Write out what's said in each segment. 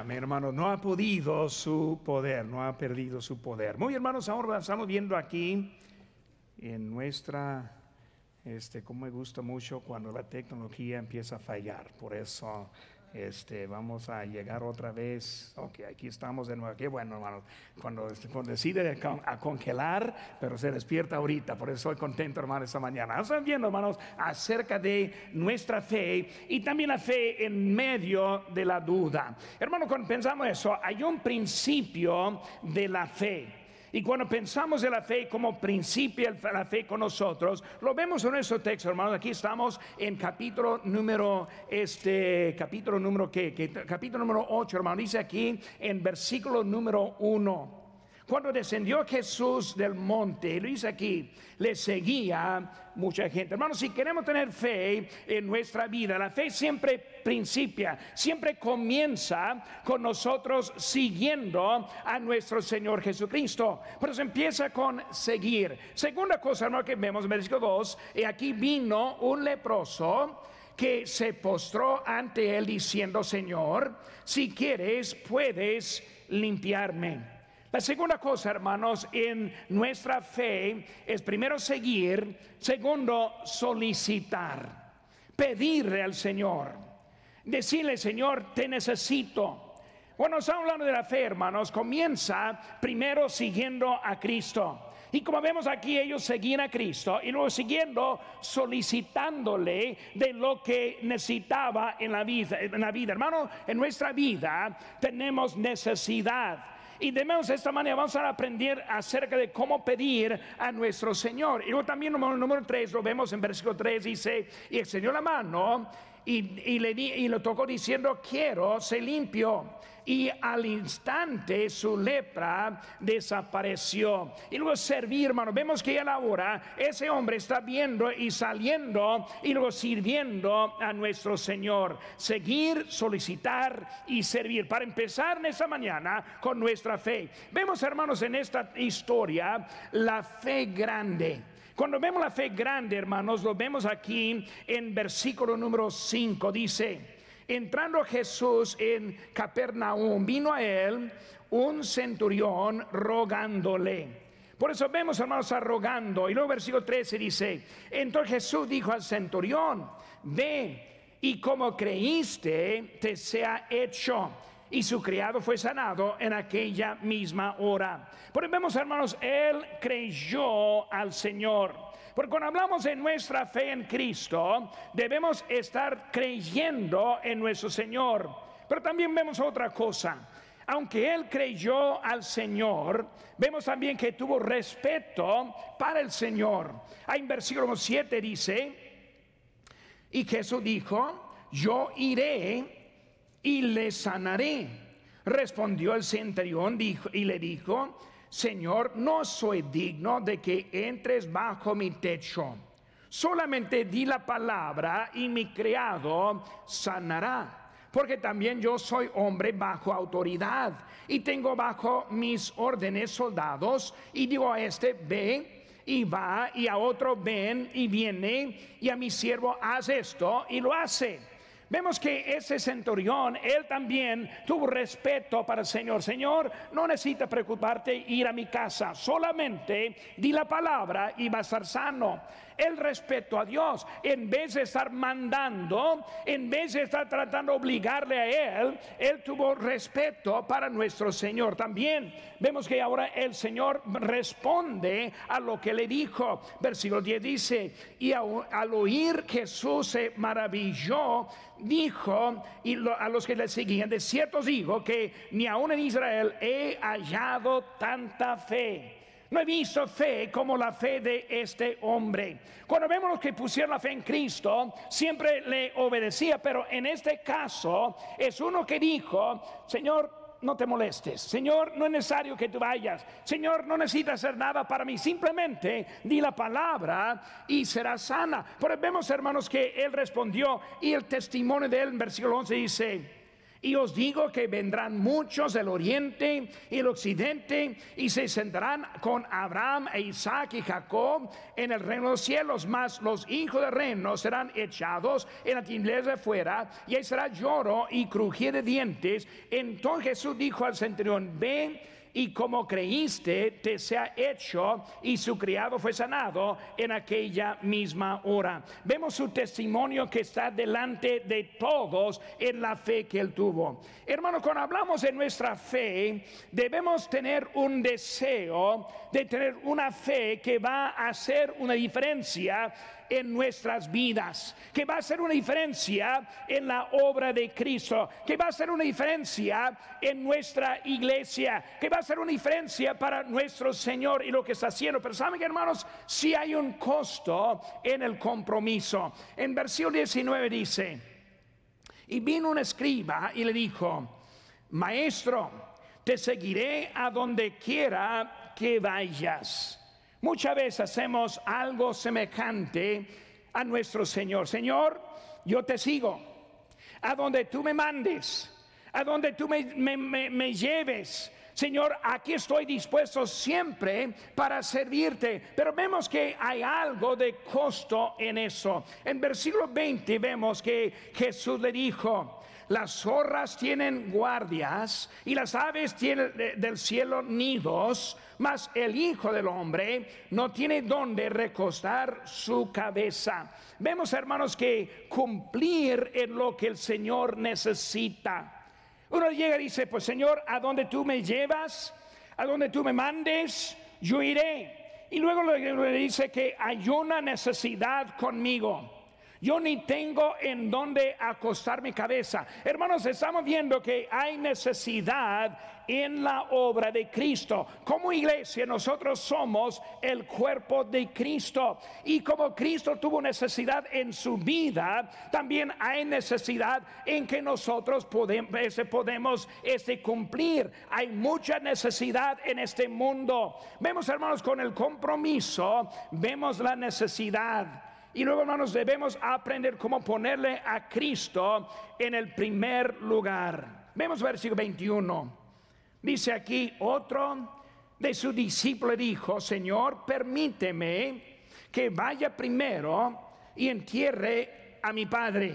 Amén, hermano. No ha podido su poder, no ha perdido su poder. Muy hermanos, ahora estamos viendo aquí en nuestra, este, como me gusta mucho cuando la tecnología empieza a fallar. Por eso este, vamos a llegar otra vez. Ok, aquí estamos de nuevo. Qué bueno, hermanos. Cuando, cuando decide a congelar, pero se despierta ahorita. Por eso estoy contento, hermano, esta mañana. Están viendo, hermanos, acerca de nuestra fe y también la fe en medio de la duda. Hermano, cuando pensamos eso, hay un principio de la fe. Y cuando pensamos en la fe como principio de la fe con nosotros, lo vemos en nuestro texto, hermanos. Aquí estamos en capítulo número, este, capítulo número, ¿qué? Capítulo número 8, hermano. Dice aquí en versículo número 1. Cuando descendió Jesús del monte, lo dice aquí, le seguía mucha gente. Hermanos, si queremos tener fe en nuestra vida, la fe siempre principia, siempre comienza con nosotros siguiendo a nuestro Señor Jesucristo. Por eso empieza con seguir. Segunda cosa, hermano, que vemos en versículo 2, y aquí vino un leproso que se postró ante él diciendo, Señor, si quieres, puedes limpiarme. La segunda cosa, hermanos, en nuestra fe es primero seguir, segundo solicitar, pedirle al Señor, decirle, Señor, te necesito. Bueno, estamos hablando de la fe, hermanos, comienza primero siguiendo a Cristo. Y como vemos aquí, ellos seguían a Cristo y luego siguiendo solicitándole de lo que necesitaba en la vida. En la vida, hermano, en nuestra vida tenemos necesidad y debemos de esta manera, vamos a aprender acerca de cómo pedir a nuestro Señor. Y luego también número, número 3, lo vemos en versículo 3, dice, y extendió la mano y, le y lo tocó diciendo, quiero, se limpio. Y al instante su lepra desapareció. Y luego servir, hermano, vemos que a la hora ese hombre está viendo y saliendo y luego sirviendo a nuestro Señor. Seguir, solicitar y servir. Para empezar en esta mañana con nuestra fe. Vemos, hermanos, en esta historia la fe grande. Cuando vemos la fe grande, hermanos, lo vemos aquí en versículo número 5. Dice, entrando Jesús en Capernaum, vino a él un centurión rogándole. Por eso vemos, hermanos, rogando. Y luego versículo 13 dice, entonces Jesús dijo al centurión, ve y como creíste, te sea hecho y su criado fue sanado en aquella misma hora. Porque vemos, hermanos, él creyó al Señor. Porque cuando hablamos de nuestra fe en Cristo, debemos estar creyendo en nuestro Señor. Pero también vemos otra cosa. Aunque él creyó al Señor, vemos también que tuvo respeto para el Señor. Ahí en versículo 7 dice, y Jesús dijo, yo iré y le sanaré. Respondió el centurión y le dijo, Señor, no soy digno de que entres bajo mi techo. Solamente di la palabra y mi criado sanará. Porque también yo soy hombre bajo autoridad y tengo bajo mis órdenes soldados y digo a este, ve y va y a otro ven y viene y a mi siervo haz esto y lo hace. Vemos que ese centurión, él también tuvo respeto para el Señor. Señor, no necesita preocuparte ir a mi casa, solamente di la palabra y va a estar sano. El respeto a Dios, en vez de estar mandando, en vez de estar tratando de obligarle a él, él tuvo respeto para nuestro Señor. También vemos que ahora el Señor responde a lo que le dijo. Versículo 10 dice, y al oír Jesús se maravilló dijo y a los que le seguían, de cierto digo que ni aún en Israel he hallado tanta fe. No he visto fe como la fe de este hombre. Cuando vemos los que pusieron la fe en Cristo, siempre le obedecía, pero en este caso es uno que dijo, Señor, no te molestes. Señor, no es necesario que tú vayas. Señor, no necesitas hacer nada para mí. Simplemente di la palabra y será sana. Pero vemos, hermanos, que él respondió y el testimonio de él en versículo 11 dice, Y os digo que vendrán muchos del oriente y el occidente y se sentarán con Abraham e Isaac y Jacob en el reino de los cielos, mas los hijos del reino serán echados en la tinieblas de fuera y ahí será lloro y crujir de dientes. Entonces Jesús dijo al centurión, ven y como creíste, te sea hecho, y su criado fue sanado en aquella misma hora. Vemos su testimonio que está delante de todos en la fe que él tuvo. Hermano, cuando hablamos de nuestra fe, debemos tener un deseo de tener una fe que va a hacer una diferencia en nuestras vidas, que va a ser una diferencia en la obra de Cristo, que va a ser una diferencia en nuestra iglesia, que va a ser una diferencia para nuestro Señor y lo que está haciendo. Pero saben, hermanos, si hay un costo en el compromiso. En versículo 19 dice, y vino un escriba y le dijo, maestro, te seguiré a donde quiera que vayas. Muchas veces hacemos algo semejante a nuestro Señor. Señor, yo te sigo. A donde tú me mandes, a donde tú me, lleves. Señor, aquí estoy dispuesto siempre para servirte. Pero vemos que hay algo de costo en eso. En versículo 20 vemos que Jesús le dijo, las zorras tienen guardias y las aves tienen del cielo nidos, mas el Hijo del Hombre no tiene donde recostar su cabeza. Vemos, hermanos, que cumplir en lo que el Señor necesita. Uno llega y dice, pues Señor, ¿a dónde tú me llevas? ¿A dónde tú me mandes? Yo iré. Y luego le dice que hay una necesidad conmigo. Yo ni tengo en dónde acostar mi cabeza. Hermanos, estamos viendo que hay necesidad en la obra de Cristo. Como iglesia nosotros somos el cuerpo de Cristo. Y como Cristo tuvo necesidad en su vida, también hay necesidad en que nosotros podemos, podemos este, cumplir. Hay mucha necesidad en este mundo. Vemos hermanos con el compromiso, vemos la necesidad. Y luego, hermanos, debemos aprender cómo ponerle a Cristo en el primer lugar. Vemos versículo 21. Dice aquí, otro de su discípulo dijo, Señor, permíteme que vaya primero y entierre a mi padre.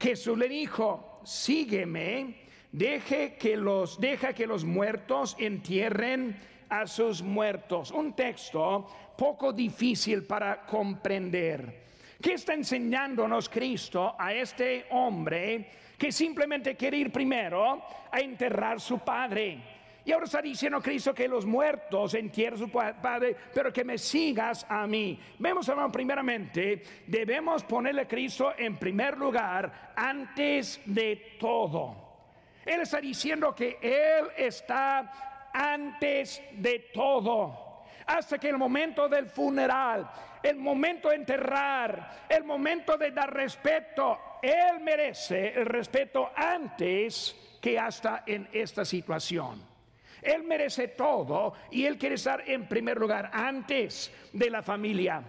Jesús le dijo, sígueme, deje que los, deja que los muertos entierren a sus muertos. Un texto poco difícil para comprender. ¿Qué está enseñándonos Cristo a este hombre que simplemente quiere ir primero a enterrar su padre? Y ahora está diciendo Cristo que los muertos entierren su padre, pero que me sigas a mí. Vemos, hermano, primeramente, debemos ponerle a Cristo en primer lugar antes de todo. Él está diciendo que Él está antes de todo. Hasta que el momento del funeral, el momento de enterrar, el momento de dar respeto. Él merece el respeto antes que hasta en esta situación. Él merece todo y Él quiere estar en primer lugar antes de la familia,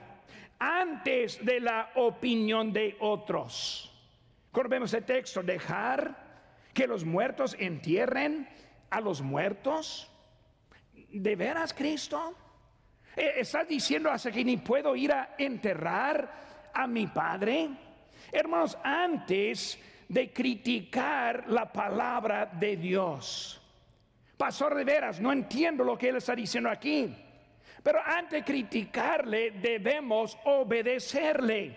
antes de la opinión de otros. Cuando vemos el texto, dejar que los muertos entierren a los muertos. ¿De veras, Cristo? Eh, ¿Estás diciendo hasta que ni puedo ir a enterrar a mi padre? Hermanos, antes de criticar la palabra de Dios, Pastor de veras, no entiendo lo que él está diciendo aquí. Pero antes de criticarle, debemos obedecerle.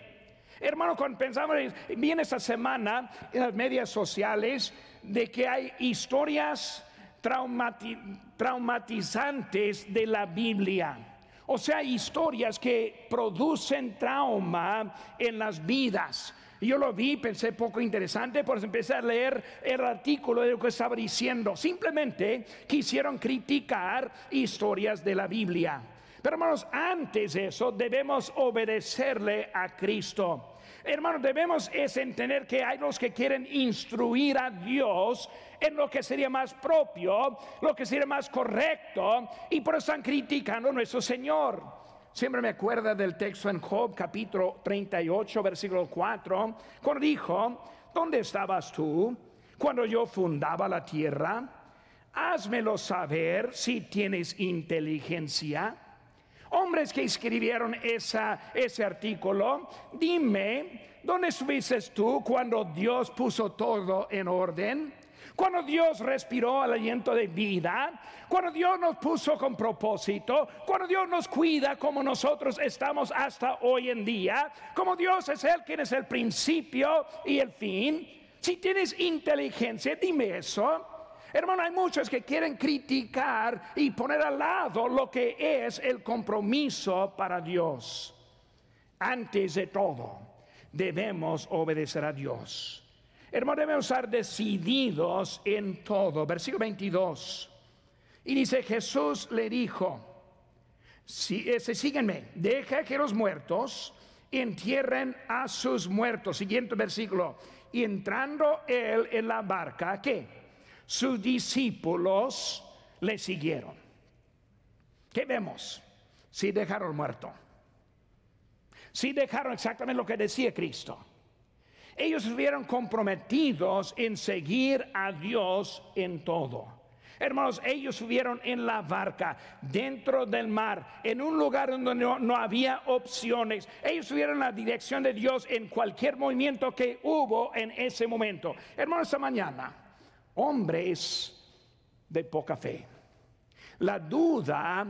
Hermano, cuando pensamos, viene esta semana en las medias sociales de que hay historias traumatizantes de la Biblia. O sea, historias que producen trauma en las vidas. Yo lo vi, pensé poco interesante, por eso empecé a leer el artículo de lo que estaba diciendo. Simplemente quisieron criticar historias de la Biblia. Pero hermanos, antes de eso debemos obedecerle a Cristo. Hermanos, debemos entender que hay los que quieren instruir a Dios en lo que sería más propio, lo que sería más correcto, y por eso están criticando a nuestro Señor. Siempre me acuerda del texto en Job capítulo 38, versículo 4, cuando dijo, ¿dónde estabas tú cuando yo fundaba la tierra? Házmelo saber si tienes inteligencia. Hombres que escribieron ese artículo, dime, ¿dónde estuviste tú cuando Dios puso todo en orden? Cuando Dios respiró el aliento de vida, cuando Dios nos puso con propósito, cuando Dios nos cuida como nosotros estamos hasta hoy en día, como Dios es el quien es el principio y el fin. Si tienes inteligencia, dime eso. Hermano, hay muchos que quieren criticar y poner al lado lo que es el compromiso para Dios. Antes de todo, debemos obedecer a Dios. Hermano, debemos estar decididos en todo. Versículo 22. Y dice, Jesús le dijo, si, ese, síguenme, deja que los muertos entierren a sus muertos. Siguiente versículo. Y entrando él en la barca, ¿qué? Sus discípulos le siguieron. ¿Qué vemos? Si dejaron muerto. Si dejaron exactamente lo que decía Cristo. Ellos estuvieron comprometidos en seguir a Dios en todo. Hermanos, ellos subieron en la barca, dentro del mar, en un lugar donde no, había opciones. Ellos subieron la dirección de Dios en cualquier movimiento que hubo en ese momento. Hermanos, esta mañana, hombres de poca fe. La duda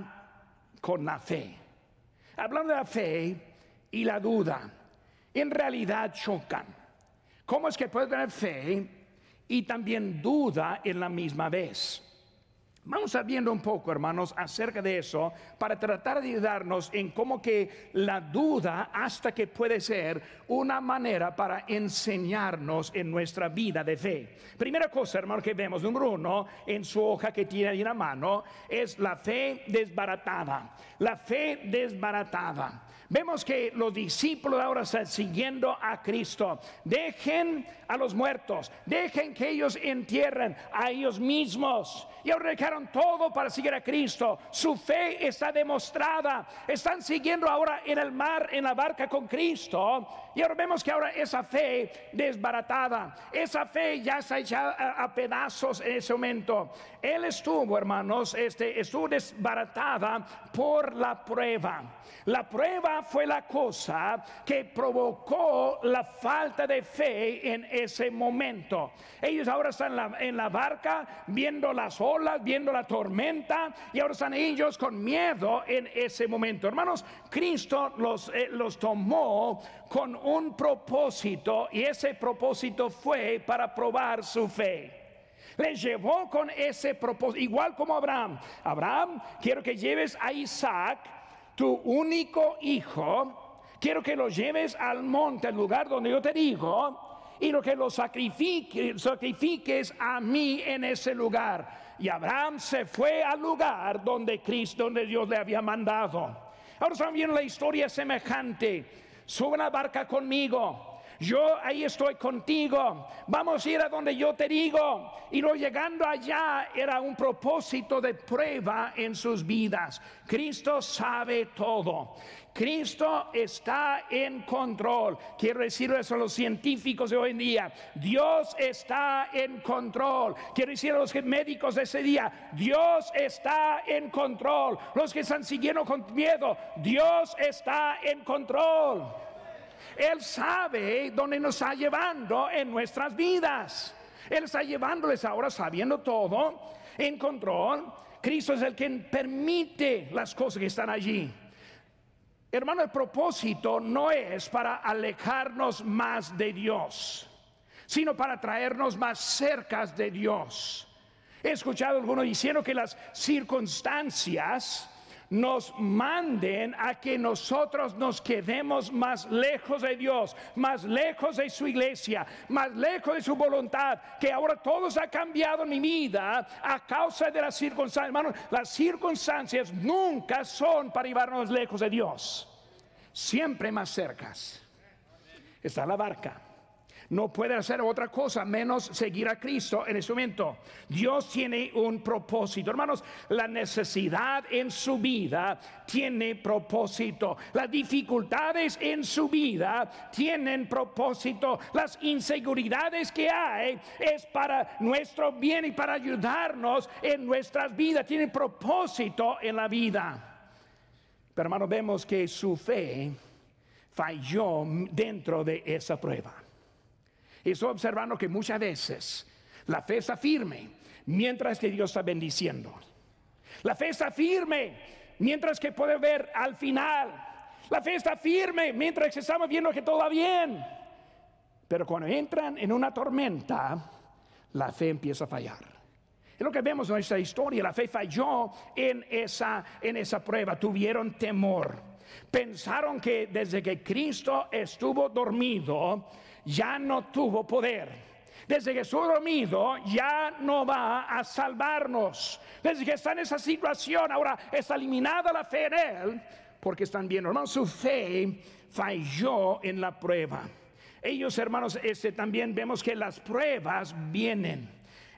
con la fe. Hablando de la fe y la duda, en realidad chocan. ¿Cómo es que puede tener fe y también duda en la misma vez? Vamos a viendo un poco, hermanos, acerca de eso para tratar de ayudarnos en cómo que la duda hasta que puede ser una manera para enseñarnos en nuestra vida de fe. Primera cosa, hermano, que vemos, número uno, en su hoja que tiene ahí en la mano, es la fe desbaratada. La fe desbaratada. Vemos que los discípulos ahora están siguiendo a Cristo. Dejen a los muertos, dejen que ellos entierren a ellos mismos. Y ahora dejaron todo para seguir a Cristo. Su fe está demostrada. Están siguiendo ahora en el mar, en la barca con Cristo. Y ahora vemos que ahora esa fe desbaratada, esa fe ya está echada a, pedazos en ese momento. Él estuvo, hermanos, este, estuvo desbaratada por la prueba. La prueba fue la cosa que provocó la falta de fe en ese momento. Ellos ahora están en la, barca viendo las olas, viendo la tormenta y ahora están ellos con miedo en ese momento. Hermanos, Cristo los, eh, los tomó con un propósito y ese propósito fue para probar su fe les llevó con ese propósito, igual como Abraham. Abraham, quiero que lleves a Isaac tu único hijo, quiero que lo lleves al monte, al lugar donde yo te digo, y lo que lo sacrifiques, a mí en ese lugar. Y Abraham se fue al lugar donde Cristo, donde Dios le había mandado. Ahora también la historia semejante. Sube una barca conmigo yo ahí estoy contigo, vamos a ir a donde yo te digo. Y lo llegando allá era un propósito de prueba en sus vidas. Cristo sabe todo. Cristo está en control. Quiero decir eso a los científicos de hoy en día. Dios está en control. Quiero decir a los médicos de ese día. Dios está en control. Los que están siguiendo con miedo. Dios está en control. Él sabe dónde nos está llevando en nuestras vidas. Él está llevándoles ahora sabiendo todo en control. Cristo es el que permite las cosas que están allí. Hermano, el propósito no es para alejarnos más de Dios, sino para traernos más cerca de Dios. He escuchado algunos diciendo que las circunstancias nos manden a que nosotros nos quedemos más lejos de Dios, más lejos de su iglesia, más lejos de su voluntad, que ahora todo ha cambiado mi vida a causa de las circunstancias. Hermanos, las circunstancias nunca son para llevarnos lejos de Dios, siempre más cercas. Está la barca. No puede hacer otra cosa menos seguir a Cristo en ese momento. Dios tiene un propósito. Hermanos, la necesidad en su vida tiene propósito. Las dificultades en su vida tienen propósito. Las inseguridades que hay es para nuestro bien y para ayudarnos en nuestras vidas. Tiene propósito en la vida. Pero hermanos, vemos que su fe falló dentro de esa prueba. Y estoy observando que muchas veces la fe está firme mientras que Dios está bendiciendo. La fe está firme mientras que puede ver al final. La fe está firme mientras que estamos viendo que todo va bien. Pero cuando entran en una tormenta, la fe empieza a fallar. Es lo que vemos en nuestra historia. La fe falló en esa, en esa prueba. Tuvieron temor. Pensaron que desde que Cristo estuvo dormido, ya no tuvo poder. Desde que estuvo dormido ya no va a salvarnos. Desde que está en esa situación, ahora está eliminada la fe en Él, porque están viendo, hermanos, su fe falló en la prueba. Ellos, hermanos, este, también vemos que las pruebas vienen.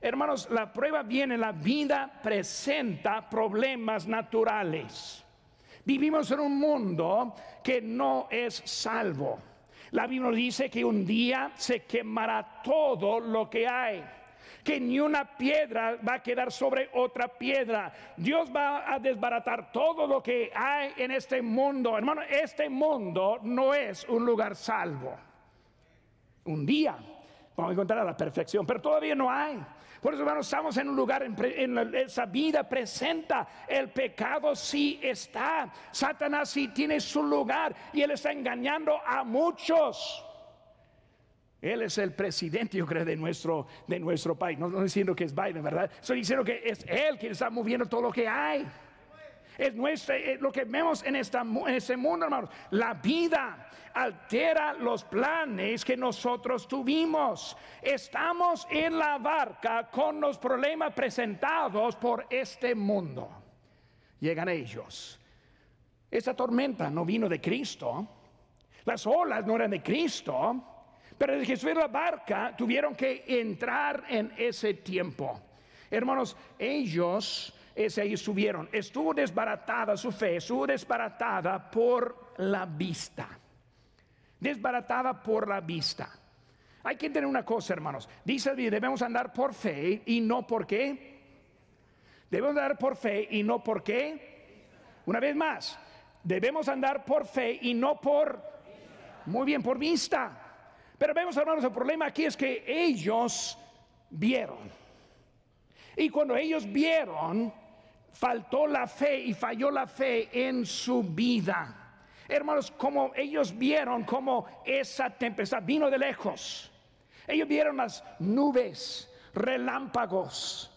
Hermanos, la prueba viene, la vida presenta problemas naturales. Vivimos en un mundo que no es salvo. La Biblia dice que un día se quemará todo lo que hay que ni una piedra va a quedar sobre otra piedra. Dios va a desbaratar todo lo que hay en este mundo. Hermano, este mundo no es un lugar salvo. Un día vamos a encontrar la perfección, pero todavía no hay. Por eso, hermanos, estamos en un lugar, en, esa vida presenta el pecado sí está. Satanás sí tiene su lugar y él está engañando a muchos. Él es el presidente, yo creo, de nuestro, de nuestro país. No estoy diciendo que es Biden, ¿verdad? Estoy diciendo que es él quien está moviendo todo lo que hay. Es nuestro, eh, lo que vemos en, esta, en este mundo, hermanos. La vida altera los planes que nosotros tuvimos. Estamos en la barca con los problemas presentados por este mundo. Llegan ellos. Esa tormenta no vino de Cristo. Las olas no eran de Cristo. Pero desde que subieron la barca tuvieron que entrar en ese tiempo. Hermanos, ellos ese ahí estuvieron. Estuvo desbaratada su fe, estuvo desbaratada por la vista desbaratada por la vista. Hay que entender una cosa, hermanos. Dice debemos andar por fe y no por qué. Debemos andar por fe y no por qué. Una vez más, debemos andar por fe y no por... Muy bien, por vista. Pero vemos, hermanos, el problema aquí es que ellos vieron. Y cuando ellos vieron, faltó la fe y falló la fe en su vida. Hermanos, como ellos vieron como esa tempestad vino de lejos. Ellos vieron las nubes, relámpagos.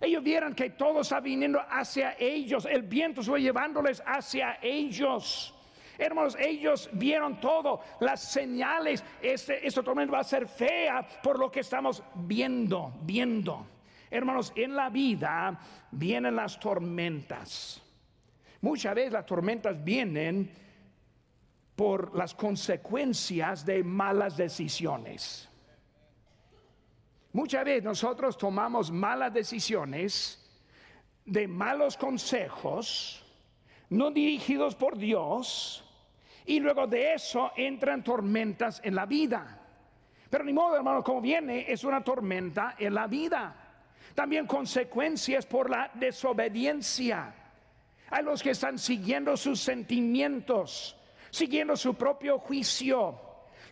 Ellos vieron que todo estaba viniendo hacia ellos. El viento fue llevándoles hacia ellos. Hermanos, ellos vieron todo, las señales. Este, este tormento va a ser fea por lo que estamos viendo, viendo. Hermanos, en la vida vienen las tormentas. Muchas veces las tormentas vienen por las consecuencias de malas decisiones. Muchas veces nosotros tomamos malas decisiones de malos consejos, no dirigidos por Dios, y luego de eso entran tormentas en la vida. Pero ni modo, hermano, como viene, es una tormenta en la vida. También consecuencias por la desobediencia. Hay los que están siguiendo sus sentimientos, siguiendo su propio juicio.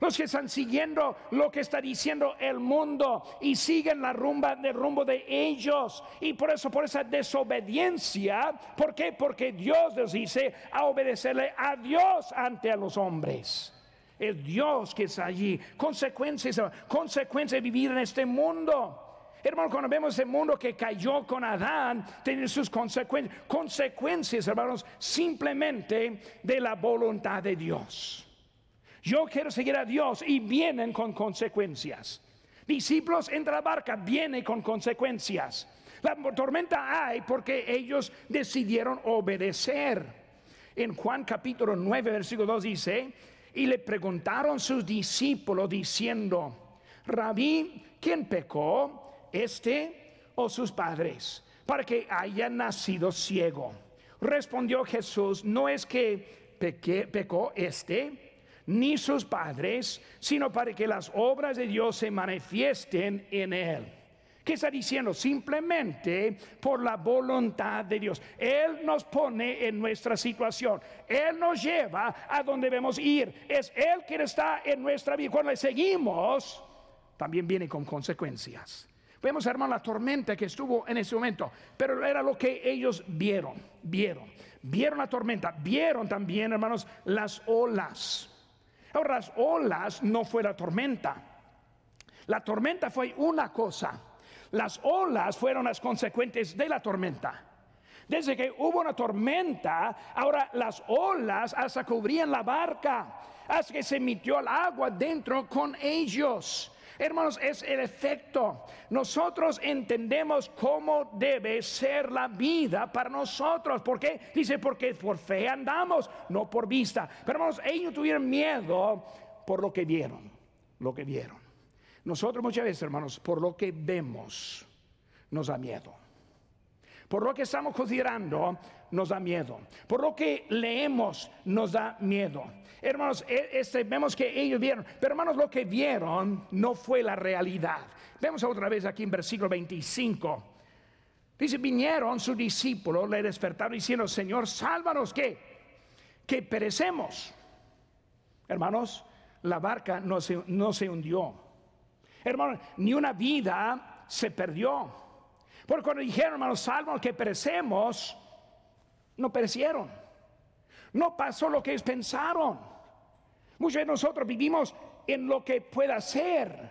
Los que están siguiendo lo que está diciendo el mundo y siguen la rumba del rumbo de ellos. Y por eso, por esa desobediencia, ¿por qué? Porque Dios les dice a obedecerle a Dios ante a los hombres. Es Dios que está allí. Consecuencias, consecuencias de vivir en este mundo. Hermano, cuando vemos ese mundo que cayó con Adán, tiene sus consecuencias, consecuencias, hermanos, simplemente de la voluntad de Dios. Yo quiero seguir a Dios y vienen con consecuencias. Discípulos entre la barca, viene con consecuencias. La tormenta hay porque ellos decidieron obedecer. En Juan capítulo 9, versículo 2 dice, y le preguntaron sus discípulos diciendo, Rabí, ¿quién pecó? ¿Este o sus padres? Para que haya nacido ciego. Respondió Jesús, no es que pecó este ni sus padres, sino para que las obras de Dios se manifiesten en él. ¿Qué está diciendo? Simplemente por la voluntad de Dios. Él nos pone en nuestra situación. Él nos lleva a donde debemos ir. Es Él quien está en nuestra vida. Cuando le seguimos, también viene con consecuencias. Vemos, hermano, la tormenta que estuvo en ese momento, pero era lo que ellos vieron, vieron, vieron la tormenta, vieron también, hermanos, las olas. Ahora, las olas no fue la tormenta. La tormenta fue una cosa. Las olas fueron las consecuencias de la tormenta. Desde que hubo una tormenta, ahora las olas hasta cubrían la barca, hasta que se emitió el agua dentro con ellos. Hermanos, es el efecto. Nosotros entendemos cómo debe ser la vida para nosotros. ¿Por qué? Dice, porque por fe andamos, no por vista. Pero hermanos, ellos tuvieron miedo por lo que vieron, lo que vieron. Nosotros muchas veces, hermanos, por lo que vemos, nos da miedo. Por lo que estamos considerando, nos da miedo. Por lo que leemos, nos da miedo. Hermanos, e, este, vemos que ellos vieron, pero hermanos, lo que vieron no fue la realidad. Vemos otra vez aquí en versículo 25. Dice, vinieron sus discípulos, le despertaron diciendo, Señor, sálvanos que, que perecemos. Hermanos, la barca no se, no se hundió. Hermanos, ni una vida se perdió. Porque cuando dijeron, hermanos, sálvanos que perecemos, no perecieron. No pasó lo que pensaron. Muchos de nosotros vivimos en lo que pueda ser.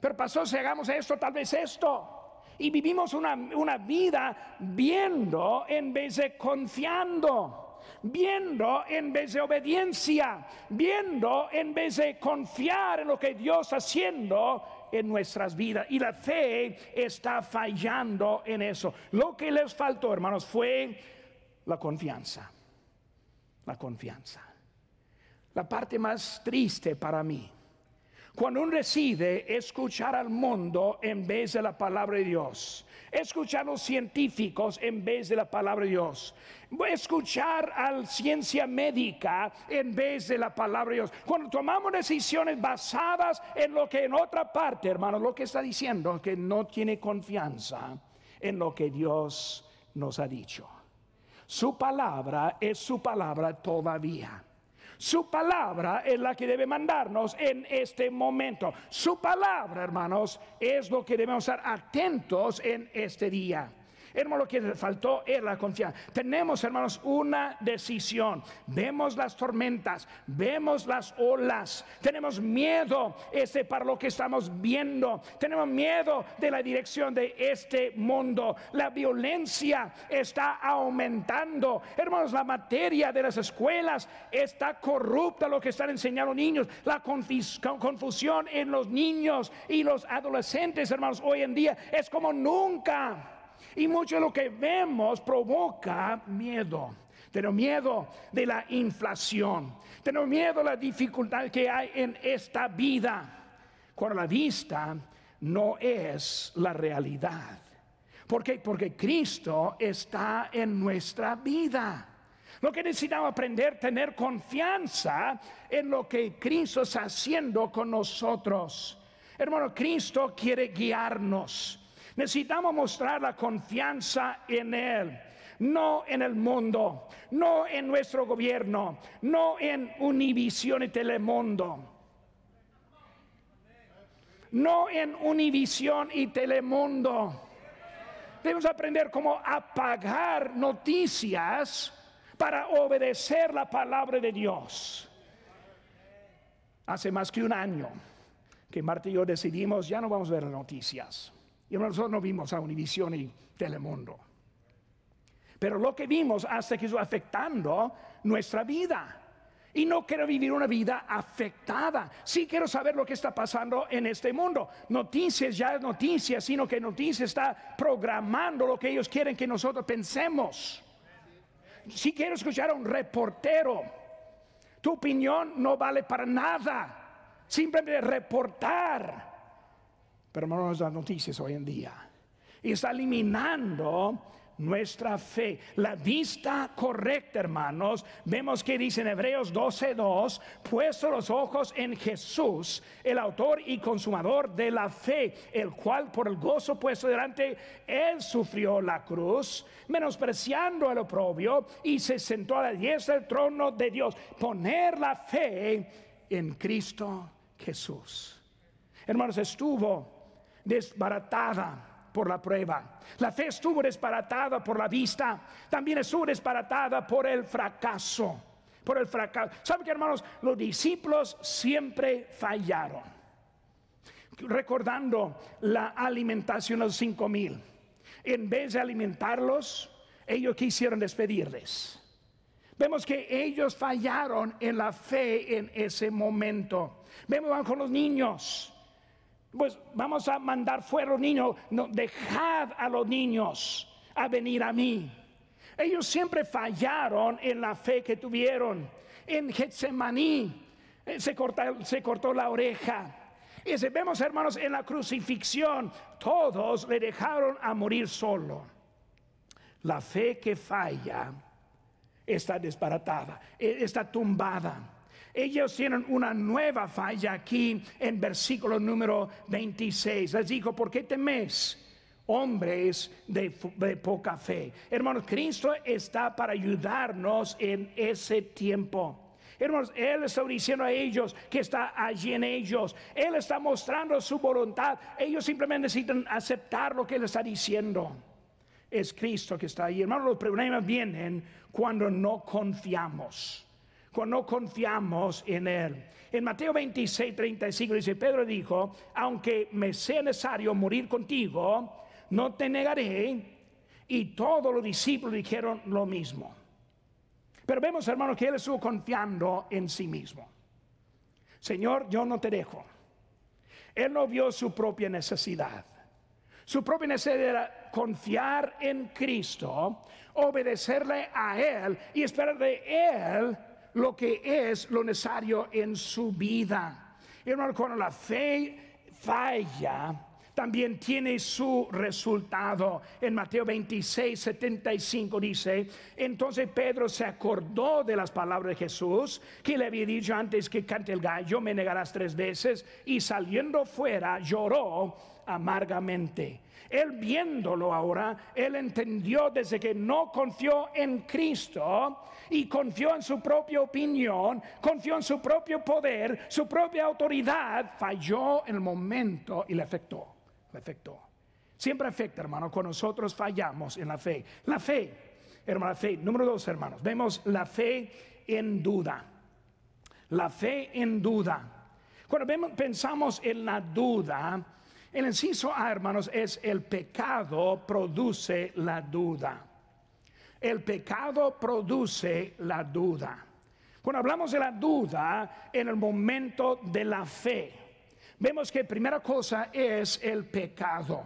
Pero pasó si hagamos esto, tal vez esto. Y vivimos una, una vida viendo en vez de confiando viendo en vez de obediencia, viendo en vez de confiar en lo que Dios está haciendo en nuestras vidas. Y la fe está fallando en eso. Lo que les faltó, hermanos, fue la confianza. La confianza. La parte más triste para mí. Cuando uno decide escuchar al mundo en vez de la palabra de Dios, escuchar a los científicos en vez de la palabra de Dios, escuchar a la ciencia médica en vez de la palabra de Dios. Cuando tomamos decisiones basadas en lo que en otra parte, hermano, lo que está diciendo es que no tiene confianza en lo que Dios nos ha dicho. Su palabra es su palabra todavía. Su palabra es la que debe mandarnos en este momento. Su palabra, hermanos, es lo que debemos estar atentos en este día. Hermano, lo que faltó es la confianza. Tenemos, hermanos, una decisión. Vemos las tormentas, vemos las olas. Tenemos miedo este para lo que estamos viendo. Tenemos miedo de la dirección de este mundo. La violencia está aumentando. Hermanos, la materia de las escuelas está corrupta lo que están enseñando niños. La confusión en los niños y los adolescentes, hermanos, hoy en día es como nunca. Y mucho de lo que vemos provoca miedo. Tenemos miedo de la inflación. Tenemos miedo de la dificultad que hay en esta vida. Cuando la vista no es la realidad. ¿Por qué? Porque Cristo está en nuestra vida. Lo que necesitamos aprender, tener confianza en lo que Cristo está haciendo con nosotros. Hermano, Cristo quiere guiarnos. Necesitamos mostrar la confianza en Él no en el mundo, no en nuestro gobierno, no en Univisión y Telemundo. No en Univisión y Telemundo. Debemos aprender cómo apagar noticias para obedecer la palabra de Dios. Hace más que un año que Marta y yo decidimos, ya no vamos a ver noticias. Y nosotros no vimos a Univisión y Telemundo. Pero lo que vimos hace que eso afectando nuestra vida. Y no quiero vivir una vida afectada. Sí quiero saber lo que está pasando en este mundo. Noticias ya es noticias, sino que noticias está programando lo que ellos quieren que nosotros pensemos. Si quiero escuchar a un reportero, tu opinión no vale para nada. Simplemente reportar pero hermanos, las noticias hoy en día. Está eliminando nuestra fe. La vista correcta, hermanos, vemos que dice en Hebreos 12:2, puesto los ojos en Jesús, el autor y consumador de la fe, el cual por el gozo puesto delante, él sufrió la cruz, menospreciando el oprobio, y se sentó a la diestra del trono de Dios. Poner la fe en Cristo Jesús. Hermanos, estuvo desbaratada por la prueba. La fe estuvo desbaratada por la vista. También estuvo desbaratada por el fracaso. Por el fracaso. ¿Saben qué, hermanos? Los discípulos siempre fallaron. Recordando la alimentación de los cinco mil. En vez de alimentarlos, ellos quisieron despedirles. Vemos que ellos fallaron en la fe en ese momento. Vemos con los niños pues vamos a mandar fuera a los niños, no, dejad a los niños a venir a mí. Ellos siempre fallaron en la fe que tuvieron. En Getsemaní eh, se, cortó la oreja. Y si vemos, hermanos, en la crucifixión, todos le dejaron a morir solo. La fe que falla está desbaratada, eh, está tumbada. Ellos tienen una nueva falla aquí en versículo número 26. Les dijo, ¿por qué teméis? hombres de, poca fe. Hermanos, Cristo está para ayudarnos en ese tiempo. Hermanos, Él está diciendo a ellos que está allí en ellos. Él está mostrando su voluntad. Ellos simplemente necesitan aceptar lo que Él está diciendo. Es Cristo que está ahí. Hermanos, los problemas vienen cuando no confiamos no confiamos en Él. En Mateo 26, 35 dice, Pedro dijo, aunque me sea necesario morir contigo, no te negaré. Y todos los discípulos dijeron lo mismo. Pero vemos, hermanos, que Él estuvo confiando en sí mismo. Señor, yo no te dejo. Él no vio su propia necesidad. Su propia necesidad era confiar en Cristo, obedecerle a Él y esperar de Él lo que es lo necesario en su vida. Hermano, cuando la fe falla, también tiene su resultado. En Mateo 26, 75 dice, entonces Pedro se acordó de las palabras de Jesús, que le había dicho antes que cante el gallo, me negarás tres veces, y saliendo fuera lloró amargamente. Él viéndolo ahora, él entendió desde que no confió en Cristo y confió en su propia opinión, confió en su propio poder, su propia autoridad, falló en el momento y le afectó, le afectó. Siempre afecta, hermano, cuando nosotros fallamos en la fe. La fe, hermano, la fe. Número dos, hermanos, vemos la fe en duda. La fe en duda. Cuando pensamos en la duda, el inciso A, hermanos, es el pecado produce la duda. El pecado produce la duda. Cuando hablamos de la duda en el momento de la fe, vemos que primera cosa es el pecado.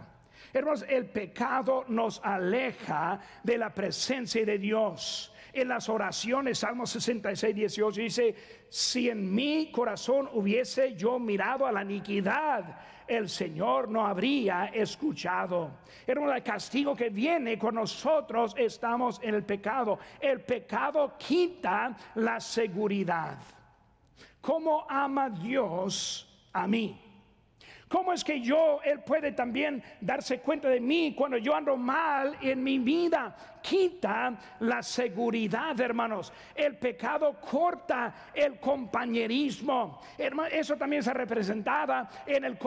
Hermanos, el pecado nos aleja de la presencia de Dios. En las oraciones, Salmo 66, 18 dice, si en mi corazón hubiese yo mirado a la iniquidad, el Señor no habría escuchado. Era el castigo que viene cuando nosotros estamos en el pecado. El pecado quita la seguridad. ¿Cómo ama Dios a mí? ¿Cómo es que yo, Él puede también darse cuenta de mí cuando yo ando mal en mi vida? Quita la seguridad, hermanos. El pecado corta el compañerismo. Eso también se representada en, el,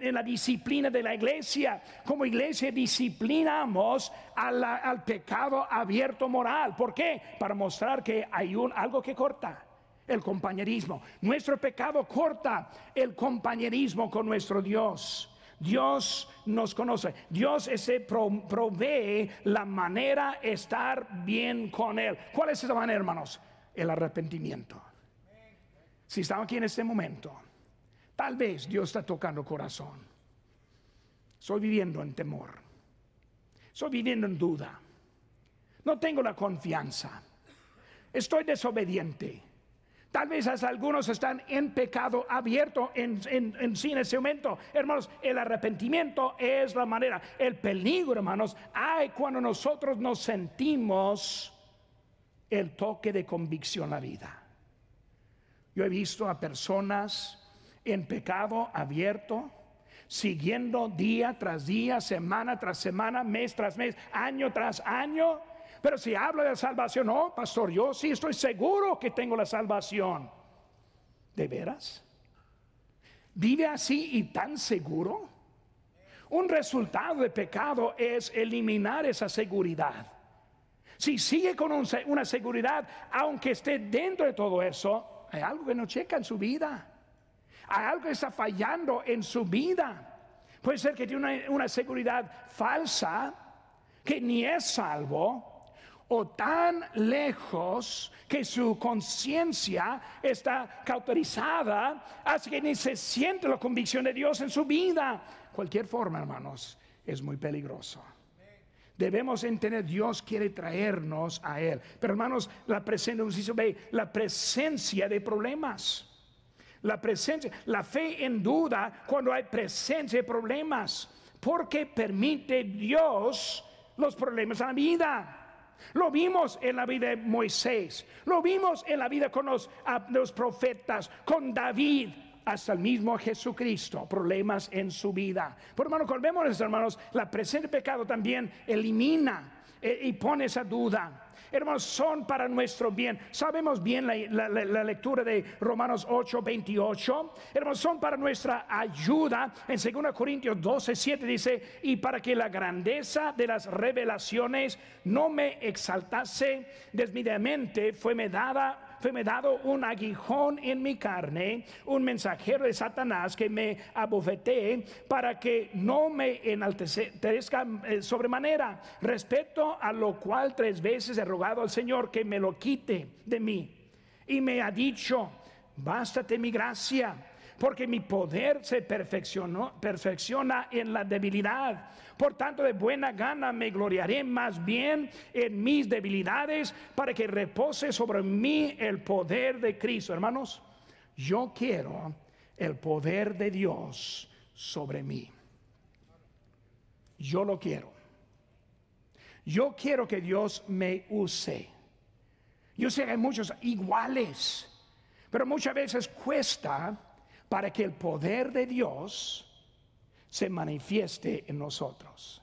en, la disciplina de la iglesia. Como iglesia disciplinamos al pecado abierto moral. ¿Por qué? Para mostrar que hay un, algo que corta el compañerismo. Nuestro pecado corta el compañerismo con nuestro Dios. Dios nos conoce. Dios ese provee la manera de estar bien con Él. ¿Cuál es esa manera, hermanos? El arrepentimiento. Si estamos aquí en este momento, tal vez Dios está tocando corazón. Estoy viviendo en temor. Estoy viviendo en duda. No tengo la confianza. Estoy desobediente Tal vez algunos están en pecado abierto en, en, en, sí en ese momento. Hermanos, el arrepentimiento es la manera. El peligro, hermanos, hay cuando nosotros nos sentimos el toque de convicción a la vida. Yo he visto a personas en pecado abierto, siguiendo día tras día, semana tras semana, mes tras mes, año tras año. Pero si habla de salvación, no, pastor, yo sí estoy seguro que tengo la salvación. ¿De veras? ¿Vive así y tan seguro? Un resultado de pecado es eliminar esa seguridad. Si sigue con una seguridad, aunque esté dentro de todo eso, hay algo que no checa en su vida. Hay algo que está fallando en su vida. Puede ser que tiene una, seguridad falsa, que ni es salvo, o tan lejos que su conciencia está cauterizada, así que ni se siente la convicción de Dios en su vida. Cualquier forma, hermanos, es muy peligroso. Debemos entender, Dios quiere traernos a Él. Pero hermanos, la presencia, la presencia de problemas. La presencia, la fe en duda cuando hay presencia de problemas. Porque permite Dios los problemas en la vida. Lo vimos en la vida de Moisés, lo vimos en la vida con los, profetas, con David, hasta el mismo Jesucristo, problemas en su vida. Por hermano, vemos, hermanos, la presencia de pecado también elimina eh, y pone esa duda. Hermanos, son para nuestro bien. Sabemos bien la, lectura de Romanos 8, 28. Hermanos, son para nuestra ayuda. En 2 Corintios 12, 7 dice, y para que la grandeza de las revelaciones no me exaltase desmedidamente, fue me dada me dado un aguijón en mi carne, un mensajero de Satanás que me abofetee para que no me enaltezca eh, sobremanera. Respecto a lo cual tres veces he rogado al Señor que me lo quite de mí. Y me ha dicho, bástate mi gracia porque mi poder se perfeccionó, perfecciona en la debilidad. Por tanto, de buena gana me gloriaré más bien en mis debilidades para que repose sobre mí el poder de Cristo. Hermanos, yo quiero el poder de Dios sobre mí. Yo lo quiero. Yo quiero que Dios me use. Yo sé que hay muchos iguales, pero muchas veces cuesta para que el poder de Dios se manifieste en nosotros.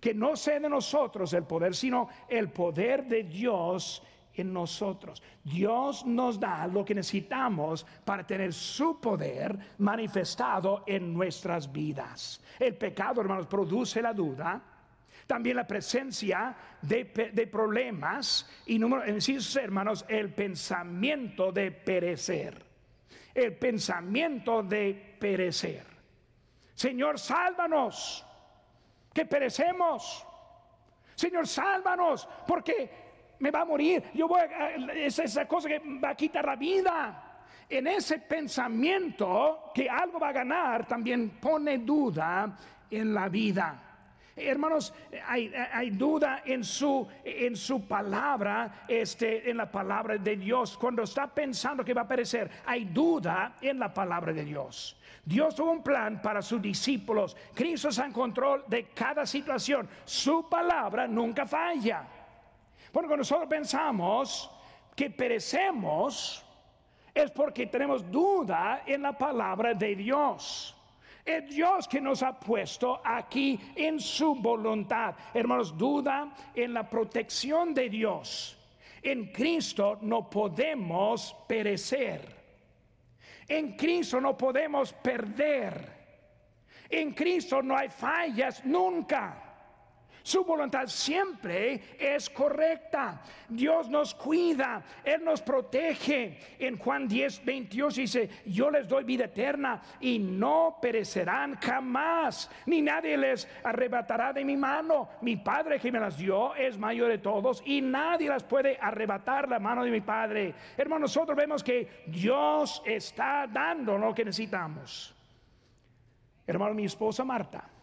Que no sea de nosotros el poder, sino el poder de Dios en nosotros. Dios nos da lo que necesitamos para tener su poder manifestado en nuestras vidas. El pecado, hermanos, produce la duda. También la presencia de, problemas y, número, en hermanos, el pensamiento de perecer el pensamiento de perecer. Señor, sálvanos, que perecemos. Señor, sálvanos, porque me va a morir. Yo voy a, es esa cosa que va a quitar la vida. En ese pensamiento que algo va a ganar, también pone duda en la vida. Hermanos, hay, duda en su, en su palabra, este, en la palabra de Dios. Cuando está pensando que va a perecer, hay duda en la palabra de Dios. Dios tuvo un plan para sus discípulos. Cristo está en control de cada situación. Su palabra nunca falla. Cuando nosotros pensamos que perecemos, es porque tenemos duda en la palabra de Dios. Es Dios que nos ha puesto aquí en su voluntad. Hermanos, duda en la protección de Dios. En Cristo no podemos perecer. En Cristo no podemos perder. En Cristo no hay fallas nunca. Su voluntad siempre es correcta. Dios nos cuida, Él nos protege. En Juan 10, 22 dice, yo les doy vida eterna y no perecerán jamás, ni nadie les arrebatará de mi mano. Mi Padre que me las dio es mayor de todos y nadie las puede arrebatar la mano de mi Padre. Hermano, nosotros vemos que Dios está dando lo que necesitamos. Hermano, mi esposa Marta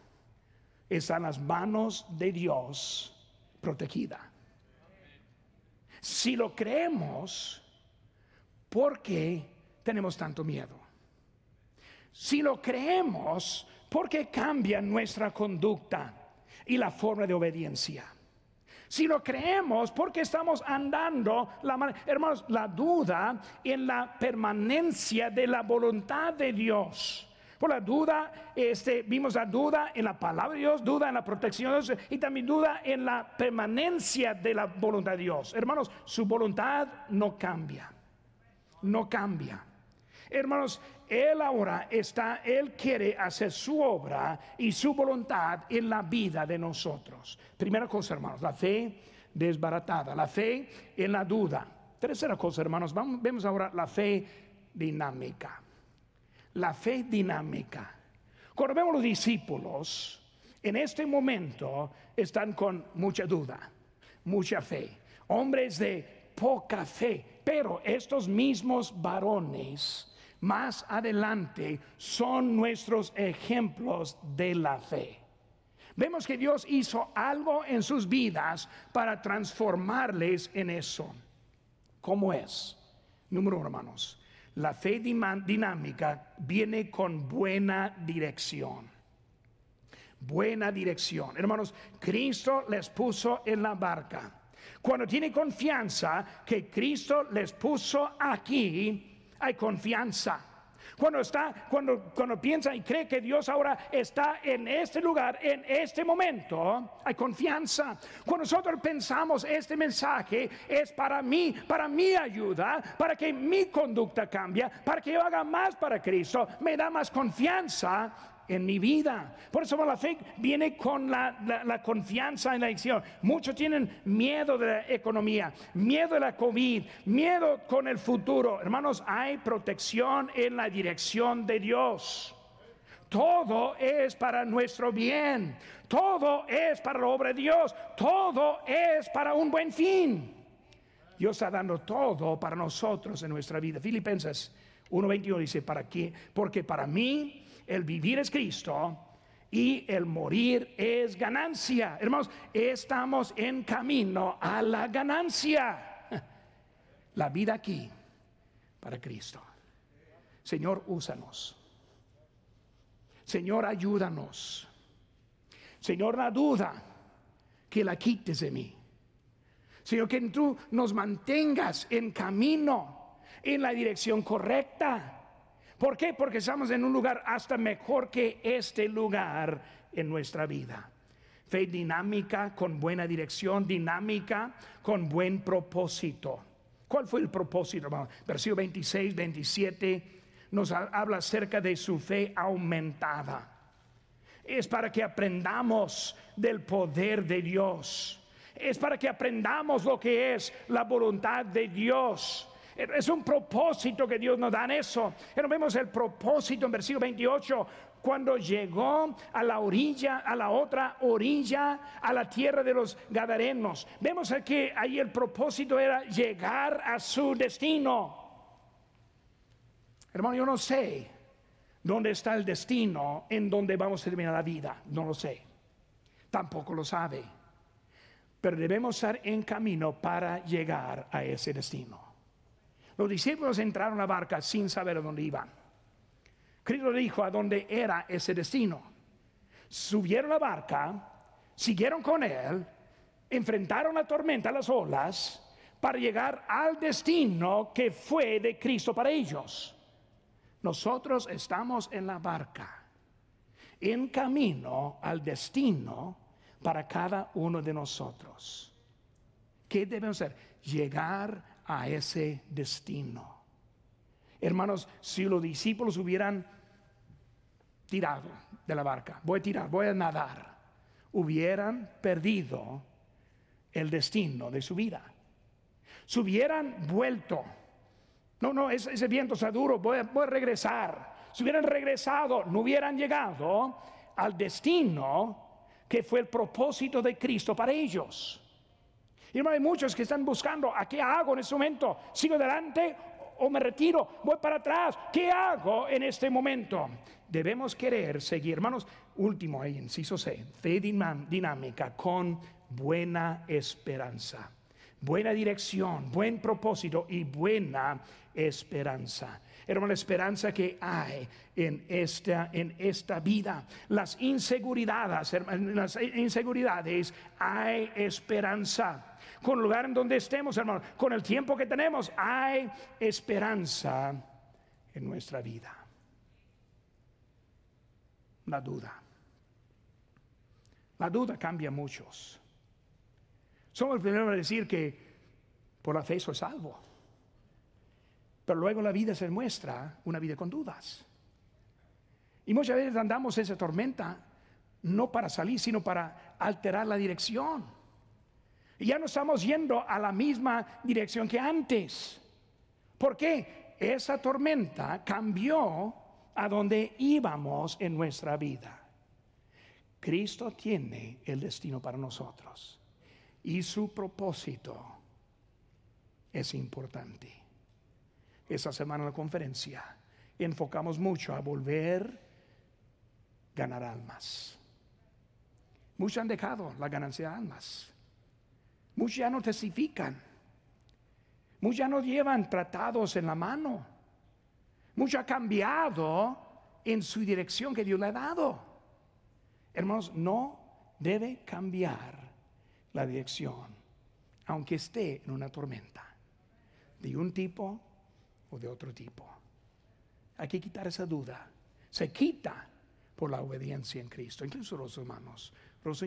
está en las manos de Dios protegida. Si lo creemos, ¿por qué tenemos tanto miedo? Si lo creemos, ¿por qué cambia nuestra conducta y la forma de obediencia? Si lo creemos, ¿por qué estamos andando, hermanos, la duda en la permanencia de la voluntad de Dios? Por la duda, este, vimos la duda en la palabra de Dios, duda en la protección de Dios y también duda en la permanencia de la voluntad de Dios. Hermanos, su voluntad no cambia, no cambia. Hermanos, Él ahora está, Él quiere hacer su obra y su voluntad en la vida de nosotros. Primera cosa, hermanos, la fe desbaratada, la fe en la duda. Tercera cosa, hermanos, vamos, vemos ahora la fe dinámica. La fe dinámica. Cuando vemos los discípulos, en este momento están con mucha duda, mucha fe. Hombres de poca fe, pero estos mismos varones más adelante son nuestros ejemplos de la fe. Vemos que Dios hizo algo en sus vidas para transformarles en eso. ¿Cómo es? Número uno, hermanos. La fe dinámica viene con buena dirección. Buena dirección. Hermanos, Cristo les puso en la barca. Cuando tiene confianza que Cristo les puso aquí, hay confianza. Cuando está, cuando, cuando piensa y cree que Dios ahora está en este lugar, en este momento, hay confianza. Cuando nosotros pensamos este mensaje es para mí, para mi ayuda, para que mi conducta cambie, para que yo haga más para Cristo, me da más confianza en mi vida. Por eso la fe viene con la, confianza en la acción. Muchos tienen miedo de la economía, miedo de la COVID, miedo con el futuro. Hermanos, hay protección en la dirección de Dios. Todo es para nuestro bien. Todo es para la obra de Dios. Todo es para un buen fin. Dios está dando todo para nosotros en nuestra vida. Filipenses 1.21 dice, ¿para qué? Porque para mí el vivir es Cristo y el morir es ganancia. Hermanos, estamos en camino a la ganancia. La vida aquí para Cristo. Señor, úsanos. Señor, ayúdanos. Señor, la duda que la quites de mí. Señor, que tú nos mantengas en camino, en la dirección correcta ¿Por qué? Porque estamos en un lugar hasta mejor que este lugar en nuestra vida. Fe dinámica con buena dirección, dinámica con buen propósito. ¿Cuál fue el propósito? Versículo 26, 27 nos habla acerca de su fe aumentada. Es para que aprendamos del poder de Dios. Es para que aprendamos lo que es la voluntad de Dios es un propósito que Dios nos da en eso. Pero vemos el propósito en versículo 28 cuando llegó a la orilla, a la otra orilla, a la tierra de los Gadarenos. Vemos que ahí el propósito era llegar a su destino. Hermano, yo no sé dónde está el destino en donde vamos a terminar la vida. No lo sé. Tampoco lo sabe. Pero debemos estar en camino para llegar a ese destino. Los discípulos entraron a la barca sin saber a dónde iban. Cristo dijo a dónde era ese destino. Subieron a la barca, siguieron con él, enfrentaron la tormenta, las olas, para llegar al destino que fue de Cristo para ellos. Nosotros estamos en la barca, en camino al destino para cada uno de nosotros. ¿Qué debemos hacer? Llegar a ese destino. Hermanos, si los discípulos hubieran tirado de la barca, voy a tirar, voy a nadar, hubieran perdido el destino de su vida. Si hubieran vuelto, no, no, ese, viento está duro, voy a, voy a regresar. Si hubieran regresado, no hubieran llegado al destino que fue el propósito de Cristo para ellos. Y hay muchos que están buscando, ¿a qué hago en este momento? ¿Sigo adelante o me retiro? ¿Voy para atrás? ¿Qué hago en este momento? Debemos querer seguir, hermanos. Último ahí, inciso C, fe dinámica con buena esperanza. buena dirección, buen propósito y buena esperanza. Hermano, la esperanza que hay en esta, en esta vida, las inseguridades, las inseguridades, hay esperanza. Con el lugar en donde estemos, hermano, con el tiempo que tenemos, hay esperanza en nuestra vida. La duda. La duda cambia a muchos. Somos el primero a decir que por la fe soy salvo. Pero luego la vida se muestra una vida con dudas. Y muchas veces andamos esa tormenta no para salir, sino para alterar la dirección. Y ya no estamos yendo a la misma dirección que antes. ¿Por qué? Esa tormenta cambió a donde íbamos en nuestra vida. Cristo tiene el destino para nosotros y su propósito es importante. Esa semana en la conferencia enfocamos mucho a volver a ganar almas. Muchos han dejado la ganancia de almas. Muchos ya no testifican. Muchos ya no llevan tratados en la mano. Mucho ha cambiado en su dirección que Dios le ha dado. Hermanos, no debe cambiar la dirección, aunque esté en una tormenta, de un tipo o de otro tipo. Hay que quitar esa duda. Se quita por la obediencia en Cristo. Incluso los hermanos